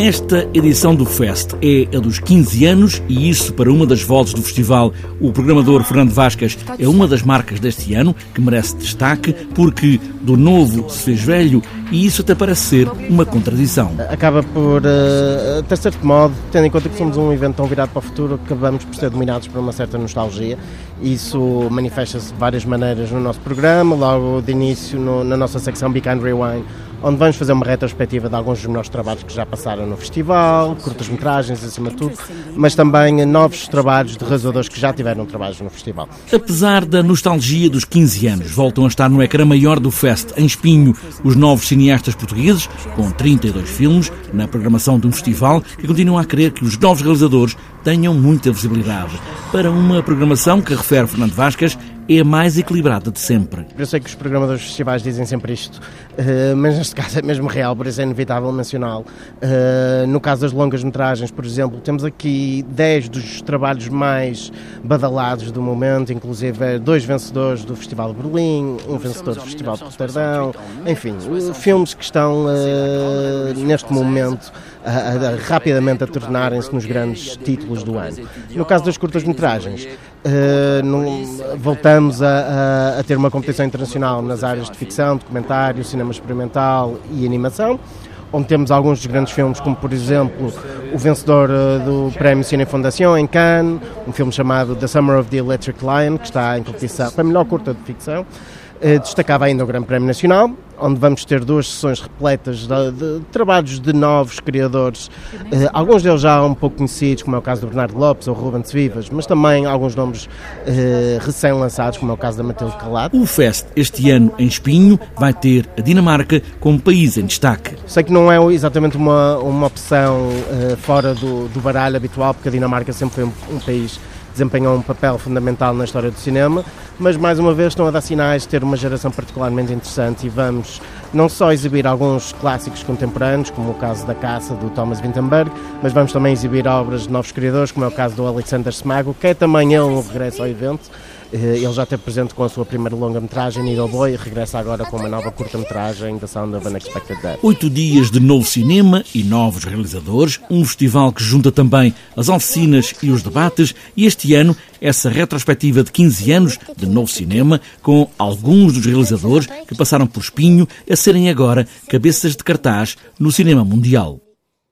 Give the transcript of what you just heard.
Esta edição do Fest é a dos 15 anos e isso, para uma das vozes do festival, o programador Fernando Vascas, é uma das marcas deste ano que merece destaque porque do novo se fez velho e isso até parece ser uma contradição. Acaba por, uh, até certo modo, tendo em conta que somos um evento tão virado para o futuro, acabamos por ser dominados por uma certa nostalgia. Isso manifesta-se de várias maneiras no nosso programa, logo de início no, na nossa secção Behind Rewind, onde vamos fazer uma retrospectiva de alguns dos nossos trabalhos que já passaram no festival, curtas-metragens acima de tudo, mas também novos trabalhos de realizadores que já tiveram trabalhos no festival. Apesar da nostalgia dos 15 anos, voltam a estar no ecrã maior do Fest, em Espinho, os novos cineastas portugueses, com 32 filmes, na programação de um festival que continua a querer que os novos realizadores tenham muita visibilidade. Para uma programação que refere Fernando Vascas, é a mais equilibrada de sempre. Eu sei que os programadores dos festivais dizem sempre isto, eh, mas neste caso é mesmo real, por isso é inevitável mencioná-lo. Eh, no caso das longas metragens, por exemplo, temos aqui 10 dos trabalhos mais badalados do momento, inclusive dois vencedores do Festival de Berlim, um vencedor do Festival de Roterdão, enfim, filmes que estão eh, neste momento a, a, rapidamente a tornarem-se nos grandes títulos do ano. No caso das curtas-metragens, uh, voltamos a, a, ter uma competição internacional nas áreas de ficção, documentário, cinema experimental e animação onde temos alguns dos grandes filmes, como por exemplo o vencedor uh, do Prémio Cine Fundação em Cannes, um filme chamado The Summer of the Electric Lion, que está em competição para a melhor curta de ficção. Uh, destacava ainda o Grande Prémio Nacional, onde vamos ter duas sessões repletas de, de trabalhos de novos criadores, eh, alguns deles já um pouco conhecidos, como é o caso do Bernardo Lopes ou Rubens Vivas, mas também alguns nomes eh, recém-lançados, como é o caso da Matilde Calado. O Fest, este ano em Espinho, vai ter a Dinamarca como país em destaque. Sei que não é exatamente uma, uma opção eh, fora do, do baralho habitual, porque a Dinamarca sempre foi um, um país desempenhou um papel fundamental na história do cinema, mas mais uma vez estão a dar sinais de ter uma geração particularmente interessante e vamos não só exibir alguns clássicos contemporâneos, como o caso da Caça do Thomas Vinterberg, mas vamos também exibir obras de novos criadores, como é o caso do Alexander Smago, que é também ele um regresso ao evento ele já esteve presente com a sua primeira longa-metragem, Needle Boy, e regressa agora com uma nova curta-metragem, The Sound of Unexpected Death. Oito dias de novo cinema e novos realizadores, um festival que junta também as oficinas e os debates, e este ano essa retrospectiva de 15 anos de novo cinema, com alguns dos realizadores que passaram por espinho a serem agora cabeças de cartaz no cinema mundial.